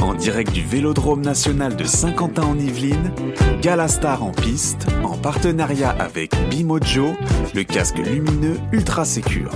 En direct du Vélodrome national de Saint-Quentin en Yvelines, Galastar en piste, en partenariat avec Bimojo, le casque lumineux ultra sécure.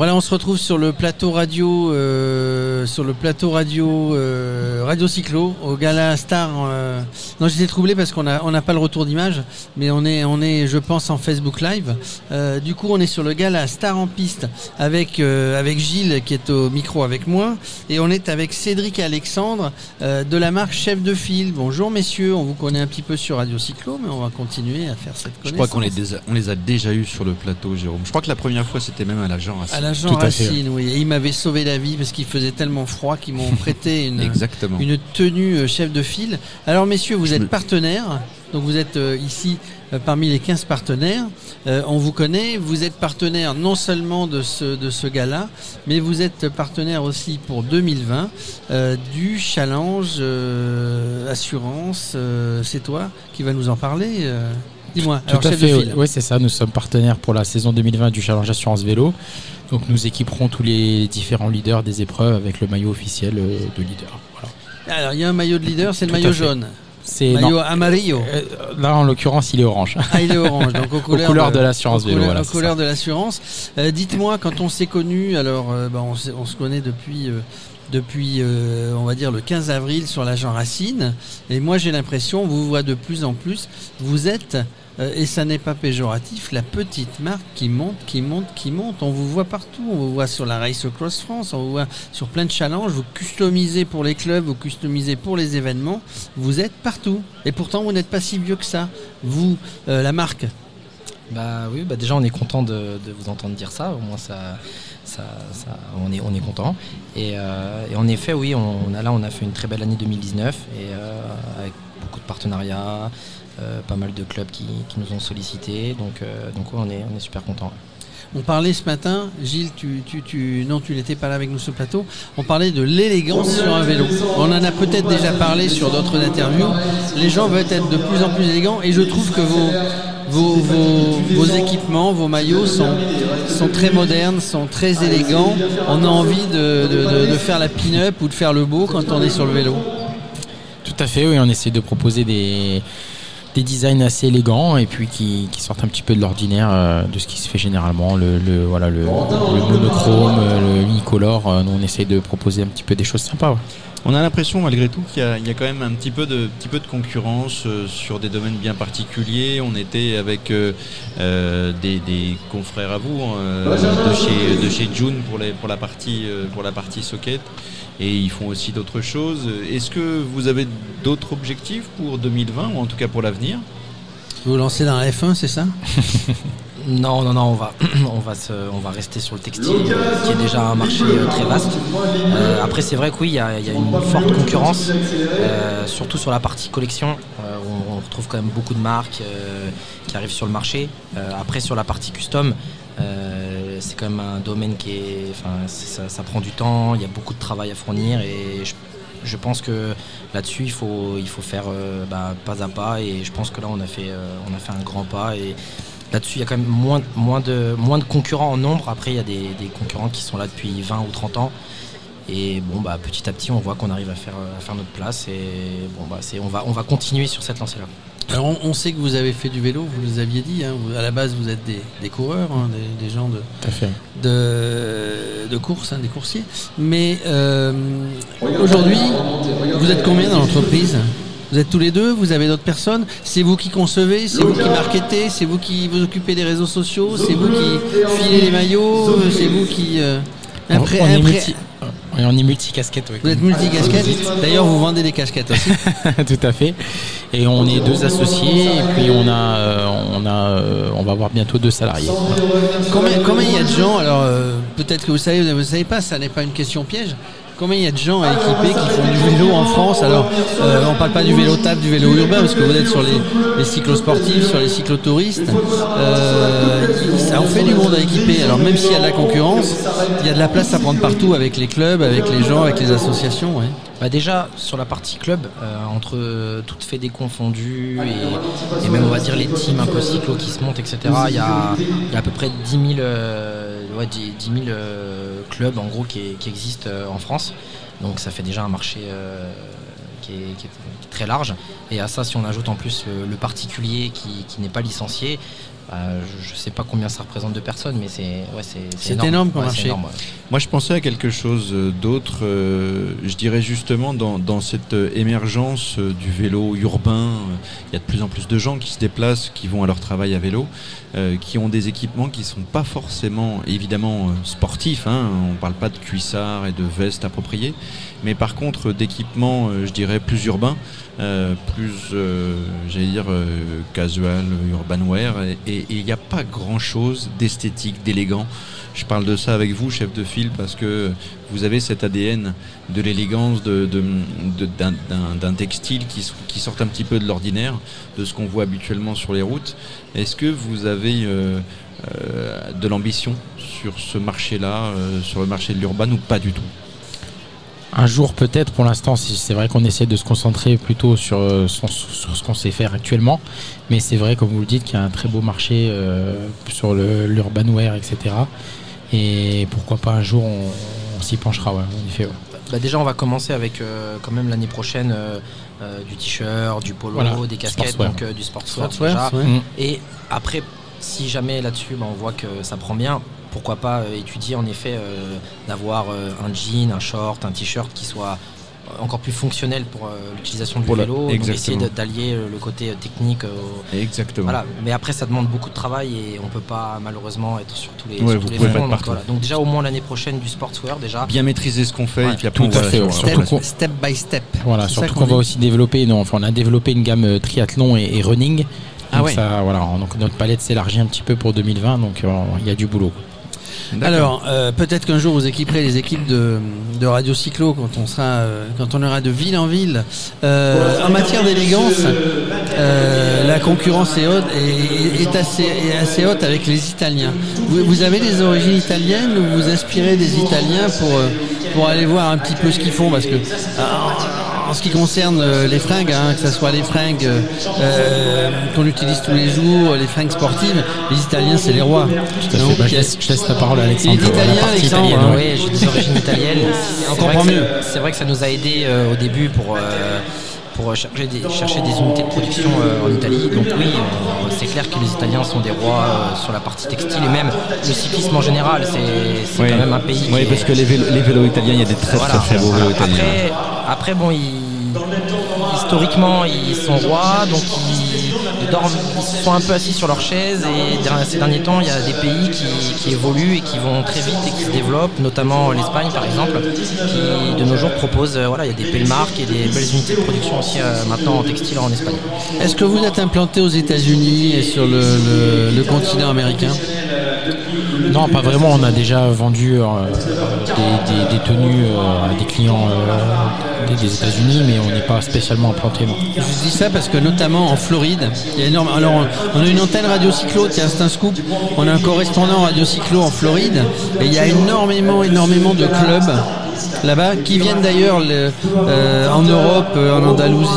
Voilà, on se retrouve sur le plateau radio, euh, sur le plateau radio, euh, radio cyclo au Gala Star. euh. Non, j'étais troublé parce qu'on a, on n'a pas le retour d'image, mais on est, on est, je pense, en Facebook Live. Euh, du coup, on est sur le Gala Star en piste avec, euh, avec Gilles qui est au micro avec moi, et on est avec Cédric et Alexandre euh, de la marque Chef de File. Bonjour messieurs, on vous connaît un petit peu sur Radio Cyclo, mais on va continuer à faire cette Je connaissance. crois qu'on les, déjà- on les a déjà eus sur le plateau, Jérôme. Je crois que la première fois, c'était même à l'agent. À l'agent Tout à fait. Racine, oui. Et il m'avait sauvé la vie parce qu'il faisait tellement froid qu'ils m'ont prêté une, Exactement. une tenue euh, chef de file. Alors messieurs, vous Je êtes me- partenaires. Donc vous êtes euh, ici euh, parmi les 15 partenaires. Euh, on vous connaît. Vous êtes partenaire non seulement de ce, de ce gala, mais vous êtes partenaire aussi pour 2020 euh, du challenge euh, assurance. euh, C'est toi qui va nous en parler. euh. Dis-moi. Tout Alors à chef fait, de oui, file. Ouais, c'est ça. Nous sommes partenaires pour la saison 2020 du Challenge Assurance Vélo. Donc nous équiperons tous les différents leaders des épreuves avec le maillot officiel euh, de leader. Voilà. Alors il y a un maillot de leader, c'est le maillot jaune. C'est Maillot non, amarillo. euh, là en l'occurrence il est orange. Ah, il est orange, donc aux couleurs, couleurs de l'assurance vélo, couleurs- voilà, aux c'est couleurs de l'assurance. Euh, Dites-moi, quand on s'est connus, alors euh, bah, on, se connaît depuis, euh, depuis euh, on va dire, le 15 avril sur l'agent Racine. Et moi, j'ai l'impression, on vous voit de plus en plus, vous êtes, euh, et ça n'est pas péjoratif, la petite marque qui monte, qui monte, qui monte. On vous voit partout, on vous voit sur la Race Cross France, on vous voit sur plein de challenges, vous customisez pour les clubs, vous customisez pour les événements, vous êtes partout. Et pourtant, vous n'êtes pas si vieux que ça. Vous, euh, la marque, Bah oui, bah déjà on est content de, vous entendre dire ça, au moins ça, on, est, on est content. Et, euh, en effet, oui, on, a, là on a fait une très belle année 2019 et euh, avec beaucoup de partenariats, euh, pas mal de clubs qui, qui nous ont sollicités, donc, euh, donc ouais, on, est, on est super content. On parlait ce matin, Gilles, tu, tu, tu, non, tu n'étais pas là avec nous sur le plateau. On parlait de l'élégance sur un vélo. On en a peut-être déjà parlé sur d'autres interviews. Les gens veulent être de plus en plus élégants et je trouve que vos, vos, vos, vos équipements, vos maillots sont, sont très modernes, sont très élégants. On a envie de, de, de- de faire la pin-up ou de faire le beau quand on est sur le vélo. Tout à fait, oui, on essaie de proposer des, des designs assez élégants et puis qui, sortent un petit peu de l'ordinaire euh, de ce qui se fait généralement, le, monochrome, euh, le unicolore. euh, nous on essaie de proposer un petit peu des choses sympas. On a l'impression malgré tout qu'il y, a- il y a quand même un petit peu de, petit peu de concurrence euh, sur des domaines bien particuliers. On était avec euh, euh, des, des confrères à vous euh, de chez de chez June pour, les, pour la partie euh, pour la partie socket et ils font aussi d'autres choses. Est-ce que vous avez d'autres objectifs pour 2020 ou en tout cas pour l'avenir? Vous vous lancez dans la F1, c'est ça? Non, non, non, on va, on va, on va rester sur le textile, euh, qui est déjà un marché euh, très vaste. Euh, après, c'est vrai que oui, il y a, une forte concurrence, surtout sur la partie collection. on, retrouve quand même beaucoup de marques qui arrivent sur le marché. Après, sur la partie custom, c'est quand même un domaine qui est, enfin, ça, prend du temps. Il y a beaucoup de travail à fournir et je, pense que là-dessus, il faut, il faut faire bah, pas à pas. Et je pense que là, on a fait, on a fait un grand pas et Là-dessus, il y a quand même moins, moins, de, moins de concurrents en nombre. Après, il y a des, des concurrents qui sont là depuis 20 ou 30 ans. Et bon, bah, petit à petit, on voit qu'on arrive à faire, à faire notre place. Et bon, bah, c'est, on, va, on va continuer sur cette lancée-là. Alors on, on sait que vous avez fait du vélo, vous nous aviez dit, hein, vous- à la base vous êtes des, des coureurs, hein, des, des gens de, de, de course, hein, des coursiers. Mais euh, aujourd'hui, vous êtes combien dans l'entreprise? Vous êtes tous les deux Vous avez d'autres personnes C'est vous qui concevez C'est vous qui marketez C'est vous qui vous occupez des réseaux sociaux C'est vous qui filez les maillots C'est vous qui... euh, On- après- on, est après- multi, ouais, on est multicasquette. oui. vous êtes multicasquette D'ailleurs, vous vendez des casquettes aussi. Tout à fait. Et on est deux associés et puis on a, euh, on a, euh, on va avoir bientôt deux salariés. Combien, combien il y a de gens Alors, euh, peut-être que vous savez, vous ne savez pas, ça n'est pas une question piège. Combien il y a de gens à équiper qui font du vélo en France Alors, euh, on parle pas du vélo table, du vélo urbain, parce que vous êtes sur les, les cyclosportifs, sur les cyclotouristes. Euh, ça en fait du monde à équiper. Alors, même s'il y a de la concurrence, il y a de la place à prendre partout avec les clubs, avec les gens, avec les associations. Bah déjà sur la partie club, euh, entre toutes fait des confondus et, même on va dire les teams un peu cyclo qui se montent, etc. Il y a, à peu près 10 000, euh, ouais, 10, 10 000 euh, clubs en gros qui, qui existent euh, en France. Donc ça fait déjà un marché euh, qui est, qui, est, très large. Et à ça, si on ajoute en plus le, le particulier qui, qui n'est pas licencié, euh, je ne sais pas combien ça représente de personnes, mais c'est ouais, c'est énorme. énorme comme ouais, marché. Énorme, ouais. Moi, je pensais à quelque chose d'autre. Euh, je dirais justement dans, dans cette émergence du vélo urbain, il y a de plus en plus de gens qui se déplacent, qui vont à leur travail à vélo, euh, qui ont des équipements qui sont pas forcément, évidemment, sportifs. Hein. On parle pas de cuissards et de vestes appropriées, mais par contre d'équipements, je dirais, plus urbains. Euh, plus, euh, j'allais dire, euh, casual, urban wear, et il n'y a pas grand-chose d'esthétique, d'élégant. Je parle de ça avec vous, chef de file, parce que vous avez cet ADN de l'élégance d'un textile qui, sort un petit peu de l'ordinaire, de ce qu'on voit habituellement sur les routes. Est-ce que vous avez euh, euh, de l'ambition sur ce marché-là, euh, sur le marché de l'urban, ou pas du tout? Un jour peut-être, pour l'instant, c'est vrai qu'on essaie de se concentrer plutôt sur, sur, sur ce qu'on sait faire actuellement. Mais c'est vrai, comme vous le dites, qu'il y a un très beau marché euh, sur l'urbanware, etc. Et pourquoi pas un jour, on, on s'y penchera, ouais, en effet. Ouais. Bah déjà, on va commencer avec euh, quand même l'année prochaine euh, du t-shirt, du polo, voilà. des casquettes, donc du sportswear. Sport déjà. Ouais. Et après, si jamais là-dessus, bah, on voit que ça prend bien, pourquoi pas euh, étudier en effet euh, d'avoir euh, un jean, un short, un t-shirt qui soit encore plus fonctionnel pour euh, l'utilisation du pour vélo, la... donc essayer d'allier le côté technique. Au... Exactement. Voilà. Mais après, ça demande beaucoup de travail et on peut pas malheureusement être sur tous les, ouais, sur tous les fronts. Donc, voilà. donc, déjà au moins l'année prochaine du sportswear déjà. Bien maîtriser ce qu'on fait ouais, et puis après tout fait. Step, step, by step. Voilà. Surtout qu'on va aussi développer. Non, enfin, on a développé une gamme triathlon et, et running. Ah donc ouais. ça, voilà, donc notre palette s'élargit un petit peu pour 2020, donc il euh, y a du boulot. Alors, euh, peut-être qu'un jour vous équiperez les équipes de, Radio Cyclo quand on sera, euh, quand on ira de ville en ville. Euh, en matière d'élégance, la concurrence est, haute, est, est, assez, haute avec les Italiens. Vous, avez des origines italiennes ou vous inspirez des Italiens pour, pour aller voir un petit peu ce qu'ils font? Parce que en ce qui concerne les fringues, hein, que ce soit les fringues euh, qu'on utilise tous les jours, les fringues sportives, les Italiens c'est les rois. Donc, bah, je, laisse, je, laisse, la parole à Alexandre. Il est italien, Alexandre. Italienne, hein. Oui, j'ai des origines italiennes. On comprend mieux. C'est vrai que ça nous a aidé euh, au début pour. Euh, pour chercher des, chercher des, unités de production euh, en Italie. Donc oui, euh, c'est clair que les Italiens sont des rois euh, sur la partie textile et même le cyclisme en général, c'est oui. quand même un pays. Oui, parce est... que les vélos, les vélos, italiens, il y a des très voilà. très, très beaux vélos italiens. Après, après bon, ils historiquement ils sont rois donc ils, dorment, ils sont un peu assis sur leur chaise et ces derniers temps il y a des pays qui, qui, évoluent et qui vont très vite et qui se développent notamment l'Espagne par exemple qui de nos jours propose euh, voilà il y a des belles marques et des belles unités de production aussi euh, maintenant en textile en Espagne est-ce que vous êtes implanté aux États-Unis et sur le, le, le continent américain? Non, pas vraiment. On a déjà vendu euh, des, des, des, tenues euh, à des clients euh, des, États-Unis, mais on n'est pas spécialement implanté. Je dis ça parce que notamment en Floride, il y a énorme. Alors, on a une antenne Radio Cyclo, tiens, c'est un. On a un correspondant Radio Cyclo en Floride, et il y a énormément, énormément de clubs là-bas, qui viennent d'ailleurs euh, en Europe, euh, en Andalousie,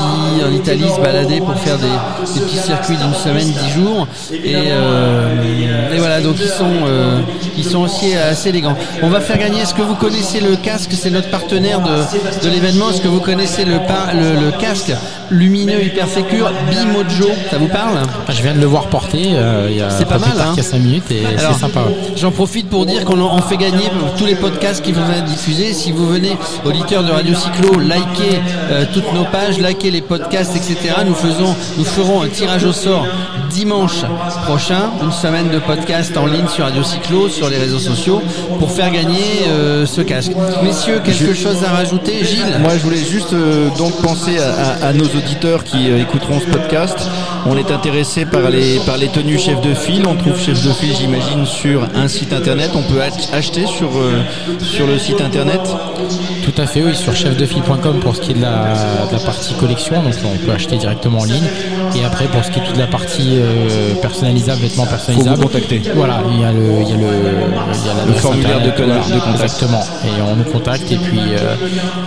en Italie, se balader pour faire des, des petits circuits d'une semaine, dix jours. Et, euh, et, voilà, donc ils sont, euh, ils sont aussi assez élégants. On va faire gagner. Est-ce que vous connaissez le casque? C'est notre partenaire de, de l'événement. Est-ce que vous connaissez le, le, le casque lumineux hyper sécure Bimojo? Ça vous parle? Je viens de le voir porter. Il y a c'est pas mal. Hein. Il y a 5 minutes et c'est sympa. J'en profite pour dire qu'on on fait gagner tous les podcasts qui vont être diffusés. Si vous venez, auditeurs de Radio Cyclo, likez euh, toutes nos pages, likez les podcasts, etc. Nous, faisons, nous ferons un tirage au sort dimanche prochain, une semaine de podcast en ligne sur Radio Cyclo, sur les réseaux sociaux, pour faire gagner euh, ce casque. Messieurs, quelque je... chose à rajouter Gilles? Moi, je voulais juste euh, donc penser à, à, à, nos auditeurs qui écouteront ce podcast. On est intéressé par les, par les tenues chef de file. On trouve chef de file, j'imagine, sur un site internet. On peut acheter sur, sur le site internet Tout à fait, oui, sur chefdefile.com pour ce qui est de la, de la, partie collection, donc on peut acheter directement en ligne. Et après, pour ce qui est toute la partie euh, personnalisable, vêtements personnalisables, Faut vous contacter. Voilà, il y a le, il y a le, il y a Le formulaire de, voilà, de contact. Exactement. Et on nous contacte et puis, euh,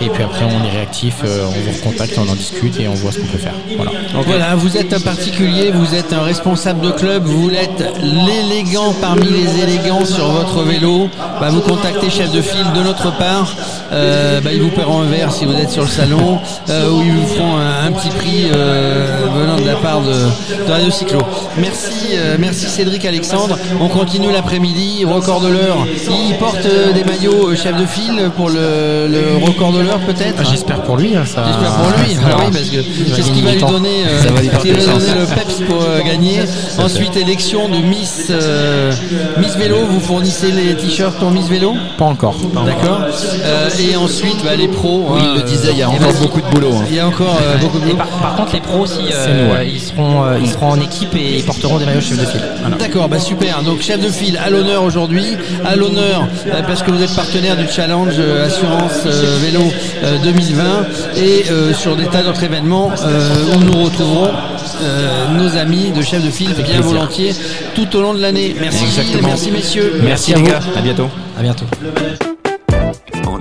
et puis après on est réactif, euh, on vous recontacte, on en discute et on voit ce qu'on peut faire. Voilà. Voilà, vous êtes un particulier, vous êtes un responsable de club, vous êtes l'élégant parmi les élégants sur votre vélo. Bah, vous contactez chef de file de notre part. Euh, bah, ils vous paieront un verre si vous êtes sur le salon, euh, ou ils vous feront un, un petit prix euh, venant de la part de, de Radio Cyclo. Merci, euh, merci Cédric Alexandre. On continue l'après-midi, record de l'heure. Il porte des maillots chef de file pour le, le record de l'heure peut-être. Ah, J'espère pour lui. hein, ça- J'espère pour lui, ça Ah oui, parce que c'est ce qui va lui donner, Ça va lui ce qui porter va chance. donner le peps pour gagner. Ensuite, élection de Miss Miss Vélo. Vous fournissez les t-shirts pour Miss Vélo, Pas encore. d'accord. Euh, et ensuite, bah, les pros. Oui, hein, il le disait, il y a euh, encore vas-y. beaucoup de boulot. hein. Il y a encore euh, beaucoup de boulot. par, par contre, les pros aussi, C'est euh, nous, ouais. ils, seront, euh, ils seront en équipe et ils porteront des maillots chef de file. Voilà. D'accord, bah super. Donc chef de file à l'honneur aujourd'hui, à l'honneur euh, parce que vous êtes partenaire du challenge euh, assurance euh, vélo euh, 2020 et euh, sur des tas d'autres événements euh, où nous retrouverons euh, nos amis de chef de file bien volontiers tout au long de l'année. Merci, Exactement. merci messieurs. Merci, à les vous. gars. À bientôt. À bientôt.